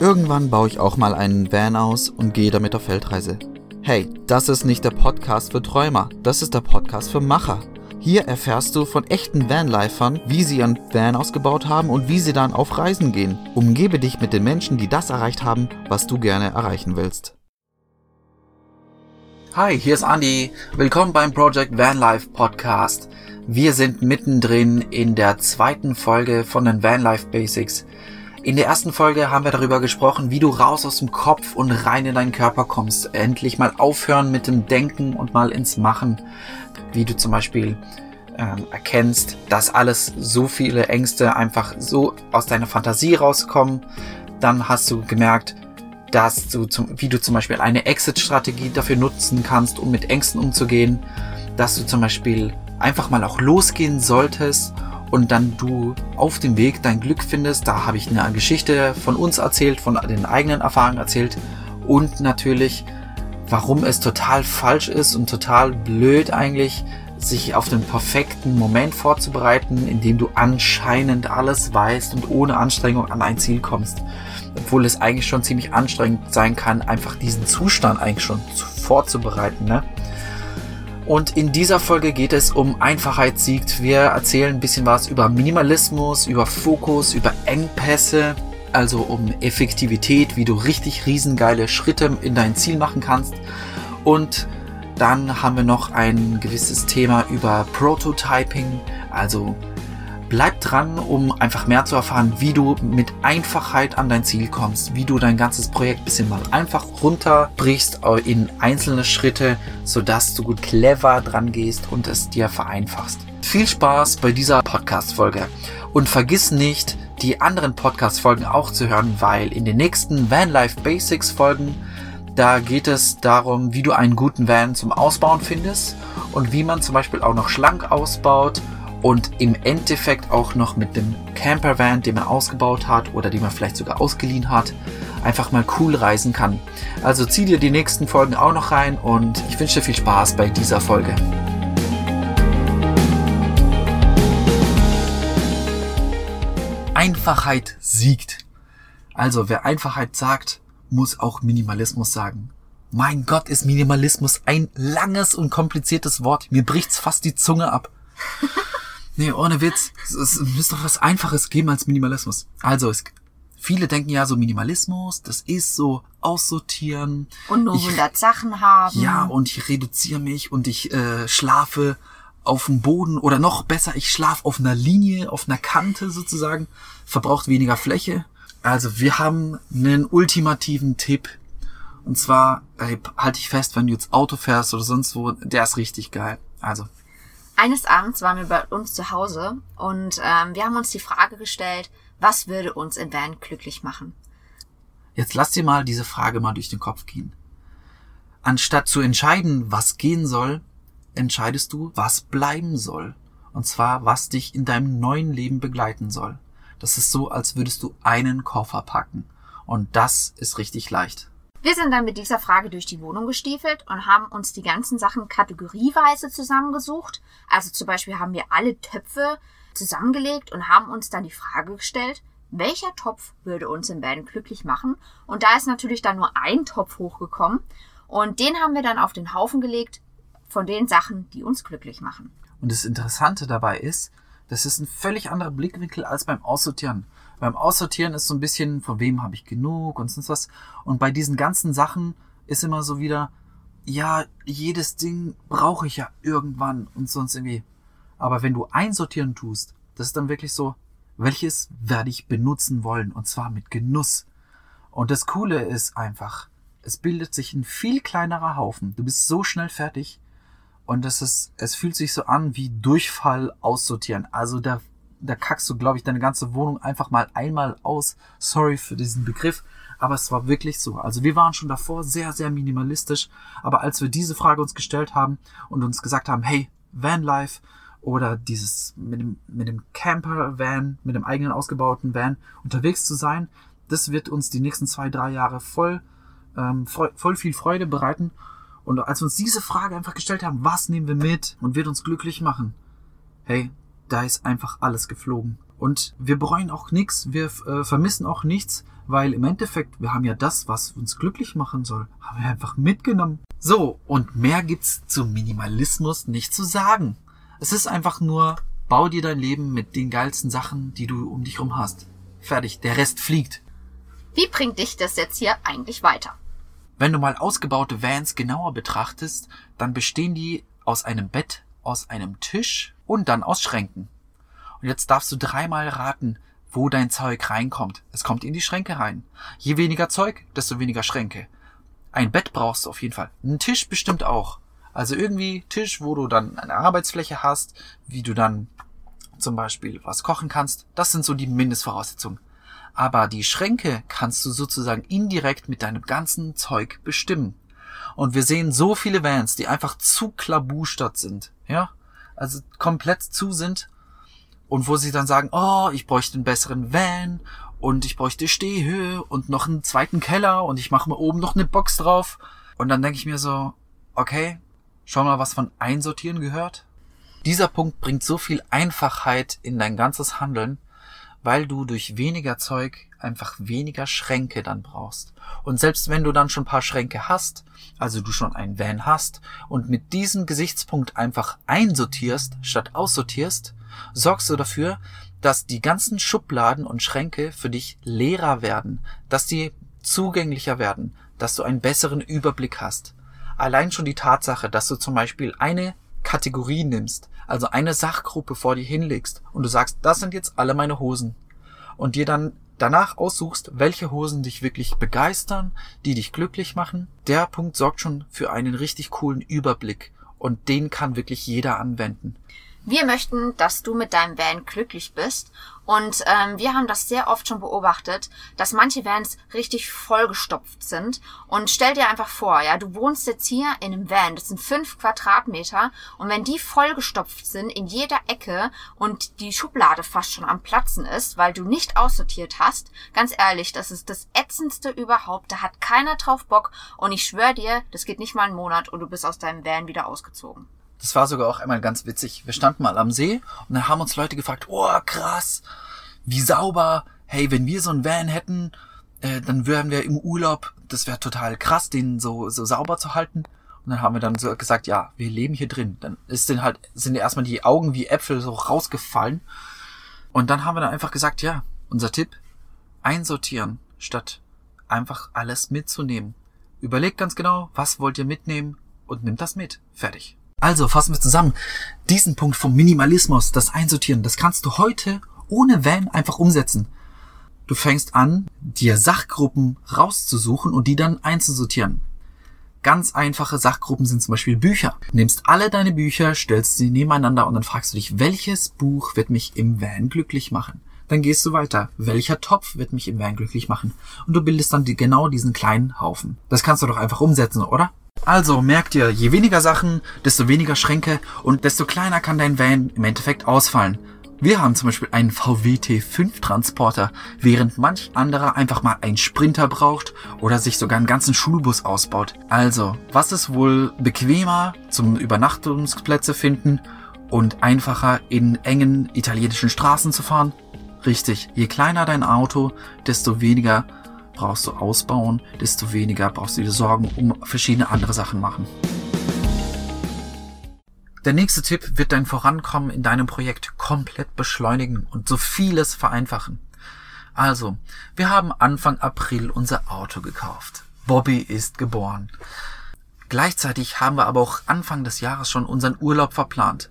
Irgendwann baue ich auch mal einen Van aus und gehe damit auf Feldreise. Hey, das ist nicht der Podcast für Träumer, das ist der Podcast für Macher. Hier erfährst du von echten Vanlifern, wie sie ihren Van ausgebaut haben und wie sie dann auf Reisen gehen. Umgebe dich mit den Menschen, die das erreicht haben, was du gerne erreichen willst. Hi, hier ist Andy. Willkommen beim Project Vanlife Podcast. Wir sind mittendrin in der zweiten Folge von den Vanlife Basics. In der ersten Folge haben wir darüber gesprochen, wie du raus aus dem Kopf und rein in deinen Körper kommst. Endlich mal aufhören mit dem Denken und mal ins Machen. Wie du zum Beispiel ähm, erkennst, dass alles so viele Ängste einfach so aus deiner Fantasie rauskommen. Dann hast du gemerkt, dass du zum, wie du zum Beispiel eine Exit-Strategie dafür nutzen kannst, um mit Ängsten umzugehen. Dass du zum Beispiel einfach mal auch losgehen solltest und dann du auf dem Weg dein Glück findest. Da habe ich eine Geschichte von uns erzählt, von den eigenen Erfahrungen erzählt und natürlich, warum es total falsch ist und total blöd eigentlich, sich auf den perfekten Moment vorzubereiten, indem du anscheinend alles weißt und ohne Anstrengung an ein Ziel kommst. Obwohl es eigentlich schon ziemlich anstrengend sein kann, einfach diesen Zustand eigentlich schon vorzubereiten. Ne? Und in dieser Folge geht es um Einfachheit siegt. Wir erzählen ein bisschen was über Minimalismus, über Fokus, über Engpässe, also um Effektivität, wie du richtig riesengeile Schritte in dein Ziel machen kannst. Und dann haben wir noch ein gewisses Thema über Prototyping, also Bleib dran, um einfach mehr zu erfahren, wie du mit Einfachheit an dein Ziel kommst, wie du dein ganzes Projekt bisschen mal einfach runterbrichst in einzelne Schritte, sodass du gut clever dran gehst und es dir vereinfachst. Viel Spaß bei dieser Podcast-Folge und vergiss nicht, die anderen Podcast-Folgen auch zu hören, weil in den nächsten Vanlife Basics Folgen da geht es darum, wie du einen guten Van zum Ausbauen findest und wie man zum Beispiel auch noch schlank ausbaut und im Endeffekt auch noch mit dem Campervan, den man ausgebaut hat oder den man vielleicht sogar ausgeliehen hat, einfach mal cool reisen kann. Also zieh dir die nächsten Folgen auch noch rein und ich wünsche dir viel Spaß bei dieser Folge. Einfachheit siegt. Also wer Einfachheit sagt, muss auch Minimalismus sagen. Mein Gott, ist Minimalismus ein langes und kompliziertes Wort. Mir bricht's fast die Zunge ab. Nee, ohne Witz. Es, müsste doch was Einfaches geben als Minimalismus. Also, es, viele denken ja so Minimalismus, das ist so aussortieren. Und nur 100 Sachen haben. Ja, und ich reduziere mich und ich äh, schlafe auf dem Boden oder noch besser, ich schlafe auf einer Linie, auf einer Kante sozusagen, verbraucht weniger Fläche. Also wir haben einen ultimativen Tipp. Und zwar, ey, halte ich fest, wenn du jetzt Auto fährst oder sonst wo, der ist richtig geil. Also eines Abends waren wir bei uns zu Hause und ähm, wir haben uns die Frage gestellt, was würde uns in Van glücklich machen? Jetzt lass dir mal diese Frage mal durch den Kopf gehen. Anstatt zu entscheiden, was gehen soll, entscheidest du, was bleiben soll. Und zwar, was dich in deinem neuen Leben begleiten soll. Das ist so, als würdest du einen Koffer packen. Und das ist richtig leicht. Wir sind dann mit dieser Frage durch die Wohnung gestiefelt und haben uns die ganzen Sachen kategorieweise zusammengesucht. Also zum Beispiel haben wir alle Töpfe zusammengelegt und haben uns dann die Frage gestellt, welcher Topf würde uns im Band glücklich machen? Und da ist natürlich dann nur ein Topf hochgekommen und den haben wir dann auf den Haufen gelegt von den Sachen, die uns glücklich machen. Und das Interessante dabei ist, das ist ein völlig anderer Blickwinkel als beim Aussortieren. Beim Aussortieren ist so ein bisschen, von wem habe ich genug und sonst was. Und bei diesen ganzen Sachen ist immer so wieder, ja, jedes Ding brauche ich ja irgendwann und sonst irgendwie. Aber wenn du einsortieren tust, das ist dann wirklich so, welches werde ich benutzen wollen und zwar mit Genuss. Und das Coole ist einfach, es bildet sich ein viel kleinerer Haufen. Du bist so schnell fertig und es ist, es fühlt sich so an wie Durchfall aussortieren. Also da da kackst du, glaube ich, deine ganze Wohnung einfach mal einmal aus. Sorry für diesen Begriff, aber es war wirklich so. Also wir waren schon davor sehr, sehr minimalistisch, aber als wir diese Frage uns gestellt haben und uns gesagt haben, hey, Vanlife oder dieses mit dem, mit dem Camper-Van, mit dem eigenen ausgebauten Van unterwegs zu sein, das wird uns die nächsten zwei, drei Jahre voll, ähm, voll, voll viel Freude bereiten. Und als wir uns diese Frage einfach gestellt haben, was nehmen wir mit und wird uns glücklich machen? Hey, da ist einfach alles geflogen. Und wir bereuen auch nichts, wir äh, vermissen auch nichts, weil im Endeffekt, wir haben ja das, was uns glücklich machen soll, haben wir einfach mitgenommen. So, und mehr gibt's zum Minimalismus nicht zu sagen. Es ist einfach nur, bau dir dein Leben mit den geilsten Sachen, die du um dich rum hast. Fertig, der Rest fliegt. Wie bringt dich das jetzt hier eigentlich weiter? Wenn du mal ausgebaute Vans genauer betrachtest, dann bestehen die aus einem Bett, aus einem Tisch und dann aus Schränken. Und jetzt darfst du dreimal raten, wo dein Zeug reinkommt. Es kommt in die Schränke rein. Je weniger Zeug, desto weniger Schränke. Ein Bett brauchst du auf jeden Fall. Ein Tisch bestimmt auch. Also irgendwie Tisch, wo du dann eine Arbeitsfläche hast, wie du dann zum Beispiel was kochen kannst. Das sind so die Mindestvoraussetzungen. Aber die Schränke kannst du sozusagen indirekt mit deinem ganzen Zeug bestimmen. Und wir sehen so viele Vans, die einfach zu klabustert sind. Ja? Also komplett zu sind und wo sie dann sagen, oh, ich bräuchte einen besseren Van und ich bräuchte Stehhöhe und noch einen zweiten Keller und ich mache mir oben noch eine Box drauf. Und dann denke ich mir so, okay, schau mal, was von Einsortieren gehört. Dieser Punkt bringt so viel Einfachheit in dein ganzes Handeln, weil du durch weniger Zeug einfach weniger Schränke dann brauchst. Und selbst wenn du dann schon ein paar Schränke hast, also du schon einen Van hast und mit diesem Gesichtspunkt einfach einsortierst statt aussortierst, sorgst du dafür, dass die ganzen Schubladen und Schränke für dich leerer werden, dass die zugänglicher werden, dass du einen besseren Überblick hast. Allein schon die Tatsache, dass du zum Beispiel eine Kategorie nimmst, also eine Sachgruppe vor dir hinlegst und du sagst, das sind jetzt alle meine Hosen und dir dann danach aussuchst, welche Hosen dich wirklich begeistern, die dich glücklich machen, der Punkt sorgt schon für einen richtig coolen Überblick und den kann wirklich jeder anwenden. Wir möchten, dass du mit deinem Van glücklich bist. Und ähm, wir haben das sehr oft schon beobachtet, dass manche Vans richtig vollgestopft sind. Und stell dir einfach vor, ja, du wohnst jetzt hier in einem Van, das sind fünf Quadratmeter. Und wenn die vollgestopft sind in jeder Ecke und die Schublade fast schon am Platzen ist, weil du nicht aussortiert hast, ganz ehrlich, das ist das ätzendste überhaupt. Da hat keiner drauf Bock. Und ich schwöre dir, das geht nicht mal einen Monat und du bist aus deinem Van wieder ausgezogen. Das war sogar auch einmal ganz witzig. Wir standen mal am See und dann haben uns Leute gefragt, oh krass, wie sauber. Hey, wenn wir so ein Van hätten, äh, dann wären wir im Urlaub. Das wäre total krass, den so, so sauber zu halten. Und dann haben wir dann so gesagt, ja, wir leben hier drin. Dann ist denn halt, sind erstmal die Augen wie Äpfel so rausgefallen. Und dann haben wir dann einfach gesagt, ja, unser Tipp, einsortieren, statt einfach alles mitzunehmen. Überlegt ganz genau, was wollt ihr mitnehmen und nimmt das mit. Fertig. Also fassen wir zusammen. Diesen Punkt vom Minimalismus, das Einsortieren, das kannst du heute ohne Van einfach umsetzen. Du fängst an, dir Sachgruppen rauszusuchen und die dann einzusortieren. Ganz einfache Sachgruppen sind zum Beispiel Bücher. Du nimmst alle deine Bücher, stellst sie nebeneinander und dann fragst du dich, welches Buch wird mich im Van glücklich machen? Dann gehst du weiter. Welcher Topf wird mich im Van glücklich machen? Und du bildest dann die, genau diesen kleinen Haufen. Das kannst du doch einfach umsetzen, oder? Also merkt ihr, je weniger Sachen, desto weniger Schränke und desto kleiner kann dein Van im Endeffekt ausfallen. Wir haben zum Beispiel einen VW T5 Transporter, während manch anderer einfach mal einen Sprinter braucht oder sich sogar einen ganzen Schulbus ausbaut. Also, was ist wohl bequemer zum Übernachtungsplätze finden und einfacher in engen italienischen Straßen zu fahren? Richtig, je kleiner dein Auto, desto weniger brauchst du ausbauen, desto weniger brauchst du dir Sorgen um verschiedene andere Sachen machen. Der nächste Tipp wird dein Vorankommen in deinem Projekt komplett beschleunigen und so vieles vereinfachen. Also, wir haben Anfang April unser Auto gekauft. Bobby ist geboren. Gleichzeitig haben wir aber auch Anfang des Jahres schon unseren Urlaub verplant.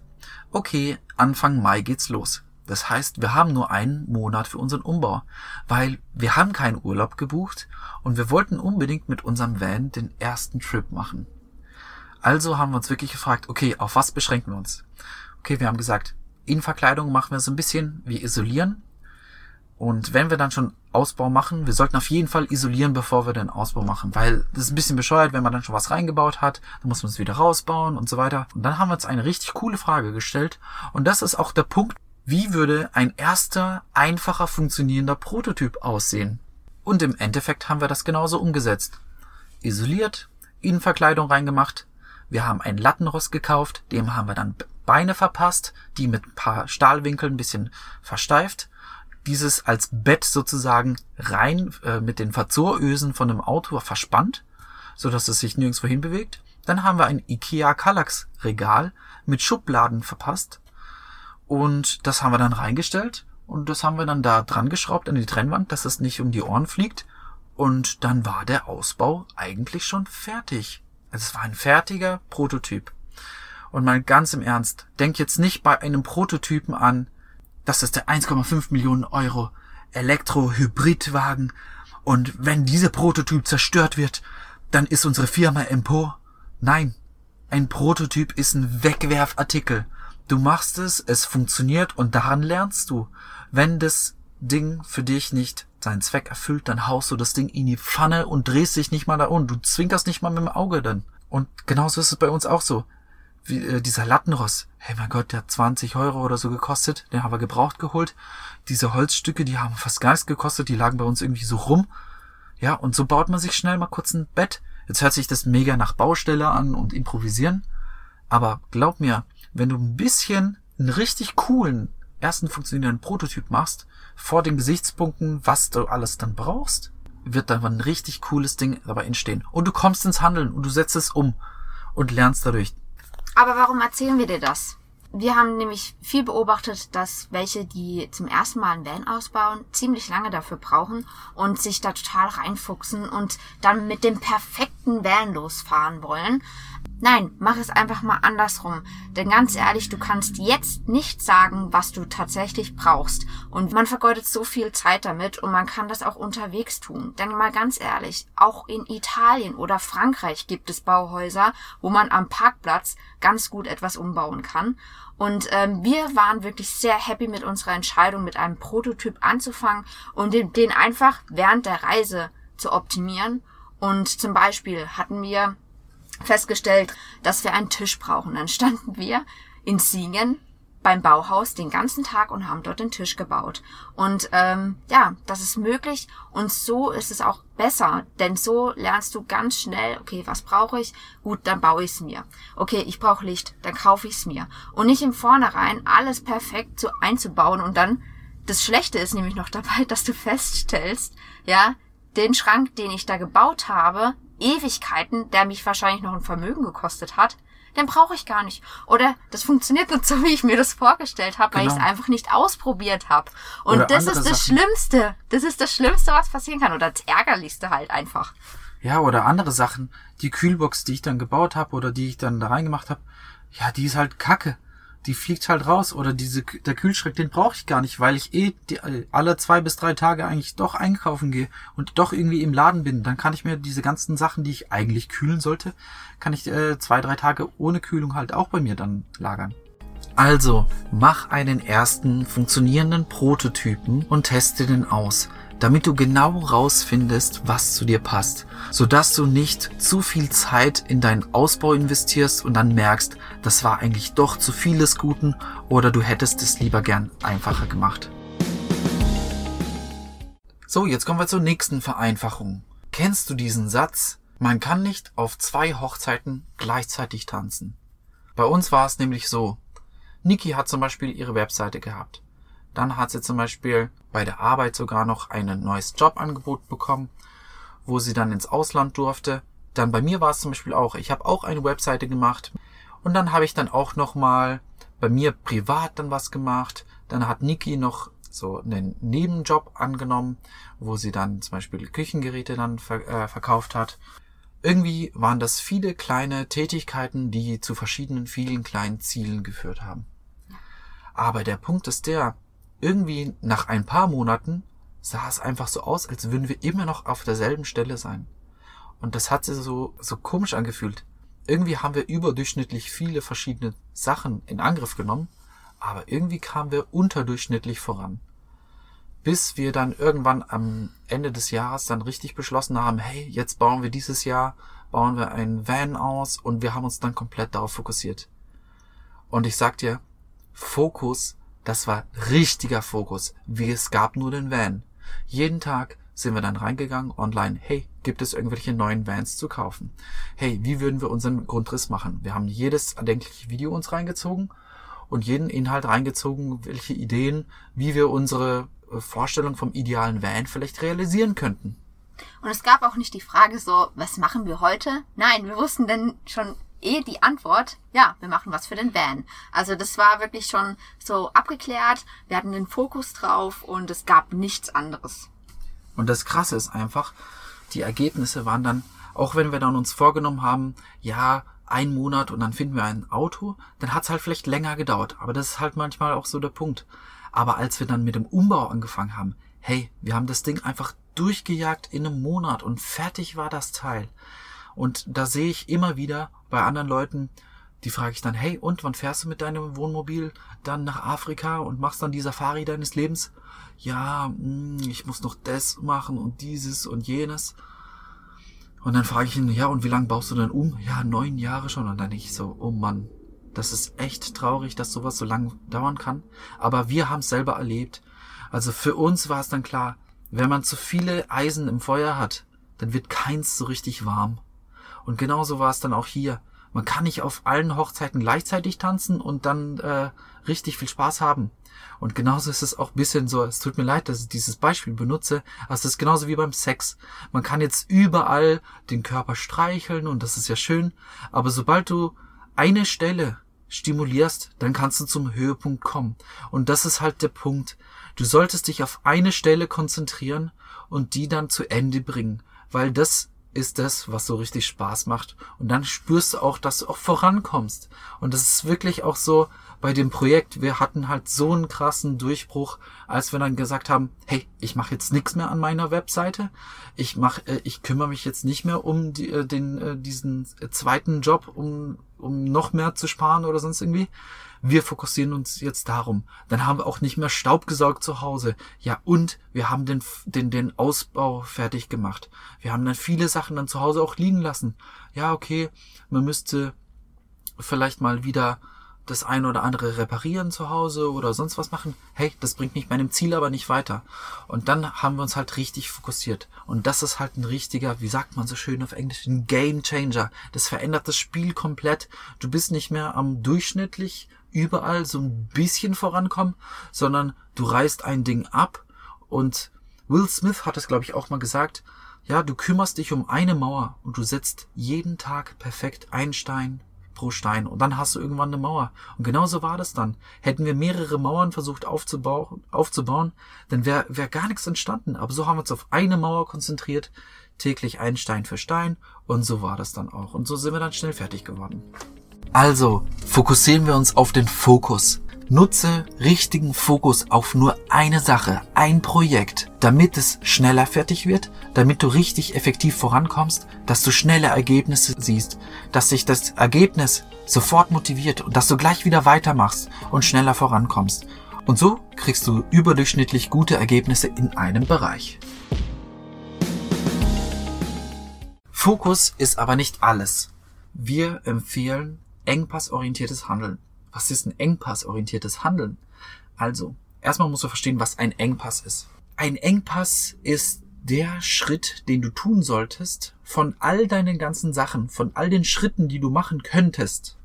Okay, Anfang Mai geht's los. Das heißt, wir haben nur einen Monat für unseren Umbau, weil wir haben keinen Urlaub gebucht und wir wollten unbedingt mit unserem Van den ersten Trip machen. Also haben wir uns wirklich gefragt, okay, auf was beschränken wir uns? Okay, wir haben gesagt, Innenverkleidung machen wir so ein bisschen, wir isolieren. Und wenn wir dann schon Ausbau machen, wir sollten auf jeden Fall isolieren, bevor wir den Ausbau machen, weil das ist ein bisschen bescheuert, wenn man dann schon was reingebaut hat, dann muss man es wieder rausbauen und so weiter. Und dann haben wir uns eine richtig coole Frage gestellt und das ist auch der Punkt, wie würde ein erster, einfacher funktionierender Prototyp aussehen? Und im Endeffekt haben wir das genauso umgesetzt. Isoliert, Innenverkleidung reingemacht, wir haben ein Lattenrost gekauft, dem haben wir dann Beine verpasst, die mit ein paar Stahlwinkeln ein bisschen versteift dieses als Bett sozusagen rein äh, mit den Verzorösen von dem Auto verspannt, so dass es sich nirgendwo hinbewegt. Dann haben wir ein IKEA Kallax Regal mit Schubladen verpasst und das haben wir dann reingestellt und das haben wir dann da dran geschraubt an die Trennwand, dass es nicht um die Ohren fliegt und dann war der Ausbau eigentlich schon fertig. Also es war ein fertiger Prototyp. Und mal ganz im Ernst, denk jetzt nicht bei einem Prototypen an, das ist der 1,5 Millionen Euro Elektro-Hybridwagen und wenn dieser Prototyp zerstört wird, dann ist unsere Firma empor. Nein, ein Prototyp ist ein Wegwerfartikel. Du machst es, es funktioniert und daran lernst du. Wenn das Ding für dich nicht seinen Zweck erfüllt, dann haust du das Ding in die Pfanne und drehst dich nicht mal da um. Du zwinkerst nicht mal mit dem Auge dann. Und genauso ist es bei uns auch so wie, äh, dieser Lattenross. Hey mein Gott, der hat 20 Euro oder so gekostet. Den haben wir gebraucht geholt. Diese Holzstücke, die haben fast gar nichts gekostet. Die lagen bei uns irgendwie so rum. Ja, und so baut man sich schnell mal kurz ein Bett. Jetzt hört sich das mega nach Baustelle an und improvisieren. Aber glaub mir, wenn du ein bisschen einen richtig coolen ersten funktionierenden Prototyp machst, vor den Gesichtspunkten, was du alles dann brauchst, wird da ein richtig cooles Ding dabei entstehen. Und du kommst ins Handeln und du setzt es um und lernst dadurch. Aber warum erzählen wir dir das? Wir haben nämlich viel beobachtet, dass welche, die zum ersten Mal ein Van ausbauen, ziemlich lange dafür brauchen und sich da total reinfuchsen und dann mit dem perfekten Van losfahren wollen. Nein, mach es einfach mal andersrum. Denn ganz ehrlich, du kannst jetzt nicht sagen, was du tatsächlich brauchst. Und man vergeudet so viel Zeit damit und man kann das auch unterwegs tun. Denn mal ganz ehrlich, auch in Italien oder Frankreich gibt es Bauhäuser, wo man am Parkplatz ganz gut etwas umbauen kann. Und ähm, wir waren wirklich sehr happy mit unserer Entscheidung, mit einem Prototyp anzufangen und den, den einfach während der Reise zu optimieren. Und zum Beispiel hatten wir festgestellt, dass wir einen Tisch brauchen. Dann standen wir in Singen beim Bauhaus den ganzen Tag und haben dort den Tisch gebaut. Und ähm, ja, das ist möglich und so ist es auch besser, denn so lernst du ganz schnell, okay, was brauche ich? Gut, dann baue ich es mir. Okay, ich brauche Licht, dann kaufe ich es mir. Und nicht im Vornherein alles perfekt so einzubauen und dann, das Schlechte ist nämlich noch dabei, dass du feststellst, ja, den Schrank, den ich da gebaut habe, Ewigkeiten, der mich wahrscheinlich noch ein Vermögen gekostet hat, den brauche ich gar nicht. Oder das funktioniert nicht so, wie ich mir das vorgestellt habe, weil genau. ich es einfach nicht ausprobiert habe. Und Oder das ist das Sachen. Schlimmste. Das ist das Schlimmste, was passieren kann. Oder das Ärgerlichste halt einfach. Ja, oder andere Sachen. Die Kühlbox, die ich dann gebaut habe oder die ich dann da reingemacht habe, ja, die ist halt kacke die fliegt halt raus. Oder diese, der Kühlschrank, den brauche ich gar nicht, weil ich eh die, alle zwei bis drei Tage eigentlich doch einkaufen gehe und doch irgendwie im Laden bin. Dann kann ich mir diese ganzen Sachen, die ich eigentlich kühlen sollte, kann ich äh, zwei, drei Tage ohne Kühlung halt auch bei mir dann lagern. Also, mach einen ersten funktionierenden Prototypen und teste den aus damit du genau rausfindest, was zu dir passt, sodass du nicht zu viel Zeit in deinen Ausbau investierst und dann merkst, das war eigentlich doch zu vieles Guten oder du hättest es lieber gern einfacher gemacht. So, jetzt kommen wir zur nächsten Vereinfachung. Kennst du diesen Satz? Man kann nicht auf zwei Hochzeiten gleichzeitig tanzen. Bei uns war es nämlich so. Niki hat zum Beispiel ihre Webseite gehabt. Dann hat sie zum Beispiel bei der Arbeit sogar noch ein neues Jobangebot bekommen, wo sie dann ins Ausland durfte. Dann bei mir war es zum Beispiel auch, ich habe auch eine Webseite gemacht und dann habe ich dann auch noch mal bei mir privat dann was gemacht. Dann hat Niki noch so einen Nebenjob angenommen, wo sie dann zum Beispiel Küchengeräte dann ver äh, verkauft hat. Irgendwie waren das viele kleine Tätigkeiten, die zu verschiedenen vielen kleinen Zielen geführt haben. Aber der Punkt ist der, irgendwie nach ein paar Monaten sah es einfach so aus, als würden wir immer noch auf derselben Stelle sein. Und das hat sich so, so komisch angefühlt. Irgendwie haben wir überdurchschnittlich viele verschiedene Sachen in Angriff genommen, aber irgendwie kamen wir unterdurchschnittlich voran. Bis wir dann irgendwann am Ende des Jahres dann richtig beschlossen haben, hey, jetzt bauen wir dieses Jahr, bauen wir einen Van aus und wir haben uns dann komplett darauf fokussiert. Und ich sag dir, Fokus das war richtiger Fokus, wie es gab nur den Van. Jeden Tag sind wir dann reingegangen online. Hey, gibt es irgendwelche neuen Vans zu kaufen? Hey, wie würden wir unseren Grundriss machen? Wir haben jedes erdenkliche Video uns reingezogen und jeden Inhalt reingezogen, welche Ideen, wie wir unsere äh, Vorstellung vom idealen Van vielleicht realisieren könnten. Und es gab auch nicht die Frage so, was machen wir heute? Nein, wir wussten dann schon eh die Antwort, ja, wir machen was für den Van. Also das war wirklich schon so abgeklärt, wir hatten den Fokus drauf und es gab nichts anderes. Und das Krasse ist einfach, die Ergebnisse waren dann, auch wenn wir dann uns vorgenommen haben, ja, ein Monat und dann finden wir ein Auto, dann hat es halt vielleicht länger gedauert. Aber das ist halt manchmal auch so der Punkt. Aber als wir dann mit dem Umbau angefangen haben, hey, wir haben das Ding einfach durchgejagt in einem Monat und fertig war das Teil. Und da sehe ich immer wieder bei anderen Leuten, die frage ich dann, hey, und wann fährst du mit deinem Wohnmobil dann nach Afrika und machst dann die Safari deines Lebens? Ja, hm, ich muss noch das machen und dieses und jenes. Und dann frage ich ihn, ja, und wie lange baust du denn um? Ja, neun Jahre schon. Und dann ich so, oh Mann, das ist echt traurig, dass sowas so lange dauern kann. Aber wir haben es selber erlebt. Also für uns war es dann klar, wenn man zu viele Eisen im Feuer hat, dann wird keins so richtig warm. Und genauso war es dann auch hier. Man kann nicht auf allen Hochzeiten gleichzeitig tanzen und dann äh, richtig viel Spaß haben. Und genauso ist es auch bisschen so, es tut mir leid, dass ich dieses Beispiel benutze, aber es ist genauso wie beim Sex. Man kann jetzt überall den Körper streicheln und das ist ja schön, aber sobald du eine Stelle stimulierst, dann kannst du zum Höhepunkt kommen. Und das ist halt der Punkt. Du solltest dich auf eine Stelle konzentrieren und die dann zu Ende bringen, weil das ist das, was so richtig Spaß macht. Und dann spürst du auch, dass du auch vorankommst. Und das ist wirklich auch so bei dem Projekt. Wir hatten halt so einen krassen Durchbruch, als wir dann gesagt haben, hey, ich mache jetzt nichts mehr an meiner Webseite. Ich mach, äh, ich kümmere mich jetzt nicht mehr um die, äh, den, äh, diesen zweiten Job, um, um noch mehr zu sparen oder sonst irgendwie wir fokussieren uns jetzt darum. Dann haben wir auch nicht mehr Staub gesaugt zu Hause. Ja, und wir haben den, den, den Ausbau fertig gemacht. Wir haben dann viele Sachen dann zu Hause auch liegen lassen. Ja, okay, man müsste vielleicht mal wieder das eine oder andere reparieren zu Hause oder sonst was machen. Hey, das bringt mich meinem Ziel aber nicht weiter. Und dann haben wir uns halt richtig fokussiert. Und das ist halt ein richtiger, wie sagt man so schön auf Englisch, ein Game Changer. Das verändert das Spiel komplett. Du bist nicht mehr am durchschnittlich überall so ein bisschen vorankommen, sondern du reißt ein Ding ab und Will Smith hat es, glaube ich, auch mal gesagt, ja, du kümmerst dich um eine Mauer und du setzt jeden Tag perfekt ein Stein pro Stein und dann hast du irgendwann eine Mauer. Und genauso war das dann. Hätten wir mehrere Mauern versucht aufzubauen, aufzubauen dann wäre wär gar nichts entstanden. Aber so haben wir uns auf eine Mauer konzentriert, täglich ein Stein für Stein und so war das dann auch. Und so sind wir dann schnell fertig geworden. Also, fokussieren wir uns auf den Fokus. Nutze richtigen Fokus auf nur eine Sache, ein Projekt, damit es schneller fertig wird, damit du richtig effektiv vorankommst, dass du schnelle Ergebnisse siehst, dass sich das Ergebnis sofort motiviert und dass du gleich wieder weitermachst und schneller vorankommst. Und so kriegst du überdurchschnittlich gute Ergebnisse in einem Bereich. Fokus ist aber nicht alles. Wir empfehlen engpassorientiertes Handeln. Was ist ein engpassorientiertes Handeln? Also, erstmal musst du verstehen, was ein Engpass ist. Ein Engpass ist der Schritt, den du tun solltest, von all deinen ganzen Sachen, von all den Schritten, die du machen könntest,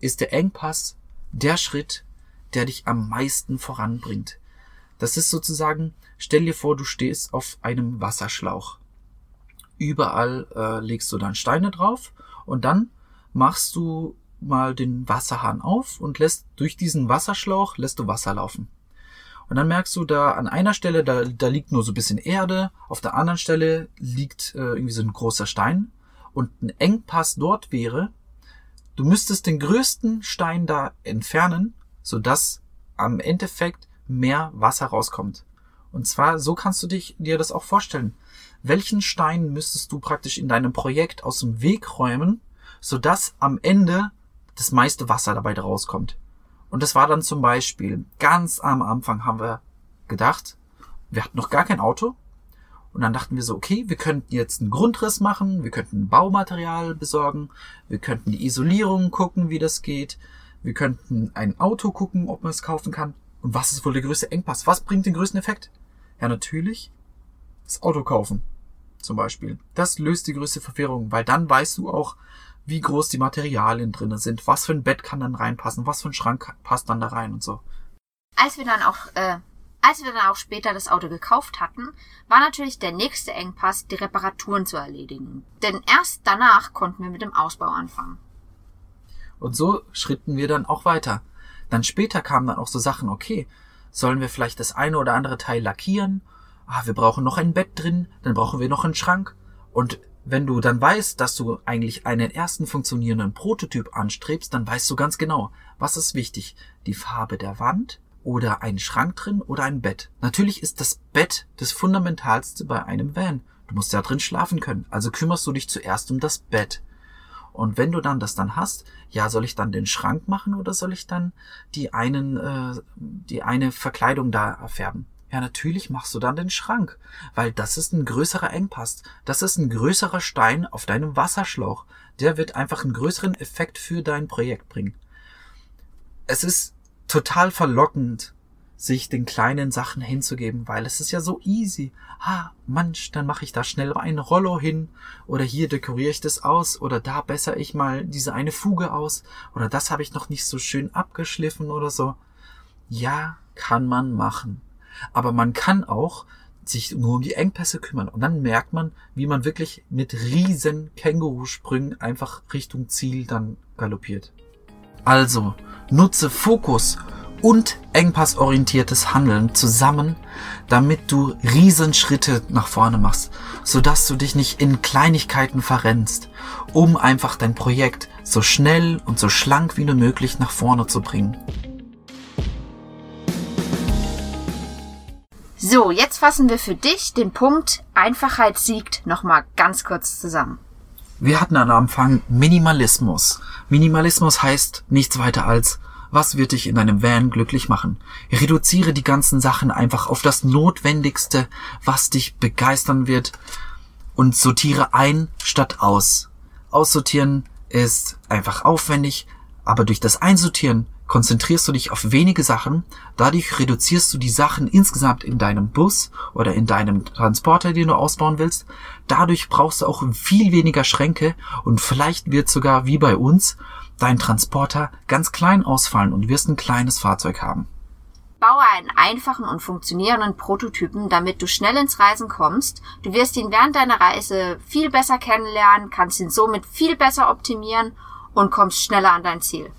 ist der Engpass der Schritt, der dich am meisten voranbringt. Das ist sozusagen, stell dir vor, du stehst auf einem Wasserschlauch. Überall äh, legst du dann Steine drauf und dann machst du mal den Wasserhahn auf und lässt durch diesen Wasserschlauch lässt du Wasser laufen. Und dann merkst du da an einer Stelle, da, da liegt nur so ein bisschen Erde, auf der anderen Stelle liegt äh, irgendwie so ein großer Stein und ein Engpass dort wäre, du müsstest den größten Stein da entfernen, sodass am Endeffekt mehr Wasser rauskommt. Und zwar, so kannst du dich, dir das auch vorstellen. Welchen Stein müsstest du praktisch in deinem Projekt aus dem Weg räumen, sodass am Ende das meiste Wasser dabei rauskommt. Und das war dann zum Beispiel, ganz am Anfang haben wir gedacht, wir hatten noch gar kein Auto. Und dann dachten wir so, okay, wir könnten jetzt einen Grundriss machen, wir könnten Baumaterial besorgen, wir könnten die Isolierung gucken, wie das geht, wir könnten ein Auto gucken, ob man es kaufen kann. Und was ist wohl der größte Engpass? Was bringt den größten Effekt? Ja, natürlich das Auto kaufen. Zum Beispiel. Das löst die größte Verwirrung, weil dann weißt du auch, wie groß die Materialien drinnen sind, was für ein Bett kann dann reinpassen, was für ein Schrank passt dann da rein und so. Als wir dann auch äh, Als wir dann auch später das Auto gekauft hatten, war natürlich der nächste Engpass, die Reparaturen zu erledigen. Denn erst danach konnten wir mit dem Ausbau anfangen. Und so schritten wir dann auch weiter. Dann später kamen dann auch so Sachen, okay, sollen wir vielleicht das eine oder andere Teil lackieren? Ah, wir brauchen noch ein Bett drin, dann brauchen wir noch einen Schrank. Und wenn du dann weißt, dass du eigentlich einen ersten funktionierenden Prototyp anstrebst, dann weißt du ganz genau, was ist wichtig. Die Farbe der Wand, oder ein Schrank drin oder ein Bett. Natürlich ist das Bett das Fundamentalste bei einem Van. Du musst ja drin schlafen können. Also kümmerst du dich zuerst um das Bett. Und wenn du dann das dann hast, ja, soll ich dann den Schrank machen oder soll ich dann die einen, äh, die eine Verkleidung da erfärben? Ja, natürlich machst du dann den Schrank, weil das ist ein größerer Engpass. Das ist ein größerer Stein auf deinem Wasserschlauch. Der wird einfach einen größeren Effekt für dein Projekt bringen. Es ist total verlockend, sich den kleinen Sachen hinzugeben, weil es ist ja so easy. Ah, manch, dann mache ich da schnell ein Rollo hin oder hier dekoriere ich das aus oder da besser ich mal diese eine Fuge aus oder das habe ich noch nicht so schön abgeschliffen oder so. Ja, kann man machen. Aber man kann auch sich nur um die Engpässe kümmern und dann merkt man, wie man wirklich mit riesen Kängurusprüngen einfach Richtung Ziel dann galoppiert. Also, Nutze Fokus und engpassorientiertes Handeln zusammen, damit du Riesenschritte nach vorne machst, sodass du dich nicht in Kleinigkeiten verrennst, um einfach dein Projekt so schnell und so schlank wie nur möglich nach vorne zu bringen. So, jetzt fassen wir für dich den Punkt Einfachheit siegt nochmal ganz kurz zusammen. Wir hatten am Anfang Minimalismus. Minimalismus heißt nichts weiter als, was wird dich in deinem Van glücklich machen? Reduziere die ganzen Sachen einfach auf das Notwendigste, was dich begeistern wird und sortiere ein statt aus. Aussortieren ist einfach aufwendig, aber durch das Einsortieren konzentrierst du dich auf wenige Sachen, dadurch reduzierst du die Sachen insgesamt in deinem Bus oder in deinem Transporter, den du ausbauen willst. Dadurch brauchst du auch viel weniger Schränke und vielleicht wird sogar wie bei uns dein Transporter ganz klein ausfallen und wirst ein kleines Fahrzeug haben. Baue einen einfachen und funktionierenden Prototypen, damit du schnell ins Reisen kommst. Du wirst ihn während deiner Reise viel besser kennenlernen, kannst ihn somit viel besser optimieren und kommst schneller an dein Ziel.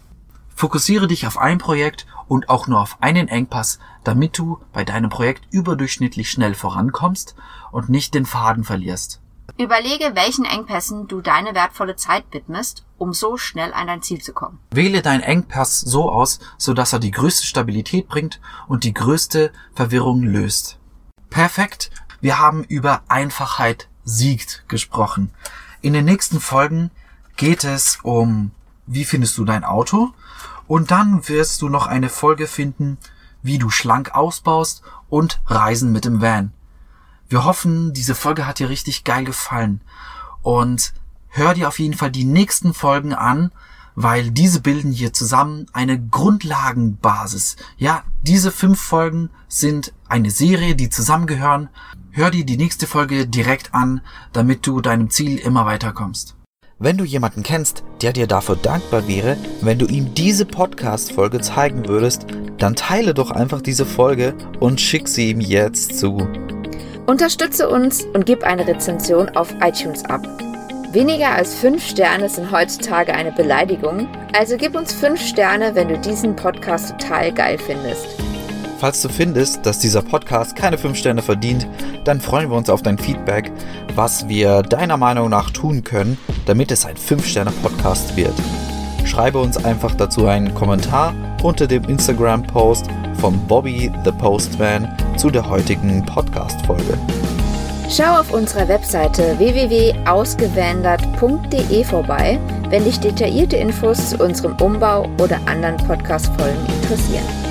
Fokussiere dich auf ein Projekt und auch nur auf einen Engpass, damit du bei deinem Projekt überdurchschnittlich schnell vorankommst und nicht den Faden verlierst. Überlege, welchen Engpässen du deine wertvolle Zeit widmest, um so schnell an dein Ziel zu kommen. Wähle deinen Engpass so aus, sodass er die größte Stabilität bringt und die größte Verwirrung löst. Perfekt. Wir haben über Einfachheit siegt gesprochen. In den nächsten Folgen geht es um, wie findest du dein Auto? Und dann wirst du noch eine Folge finden, wie du schlank ausbaust und Reisen mit dem Van. Wir hoffen, diese Folge hat dir richtig geil gefallen. Und hör dir auf jeden Fall die nächsten Folgen an, weil diese bilden hier zusammen eine Grundlagenbasis. Ja, diese fünf Folgen sind eine Serie, die zusammengehören. Hör dir die nächste Folge direkt an, damit du deinem Ziel immer weiterkommst. Wenn du jemanden kennst, der dir dafür dankbar wäre, wenn du ihm diese Podcast-Folge zeigen würdest, dann teile doch einfach diese Folge und schick sie ihm jetzt zu. Unterstütze uns und gib eine Rezension auf iTunes ab. Weniger als 5 Sterne sind heutzutage eine Beleidigung, also gib uns 5 Sterne, wenn du diesen Podcast total geil findest. Falls du findest, dass dieser Podcast keine 5 Sterne verdient, dann freuen wir uns auf dein Feedback, was wir deiner Meinung nach tun können, damit es ein 5-Sterne-Podcast wird. Schreibe uns einfach dazu einen Kommentar unter dem Instagram-Post von Bobby the Postman zu der heutigen Podcast-Folge. Schau auf unserer Webseite www.ausgewandert.de vorbei, wenn dich detaillierte Infos zu unserem Umbau oder anderen Podcast-Folgen interessieren.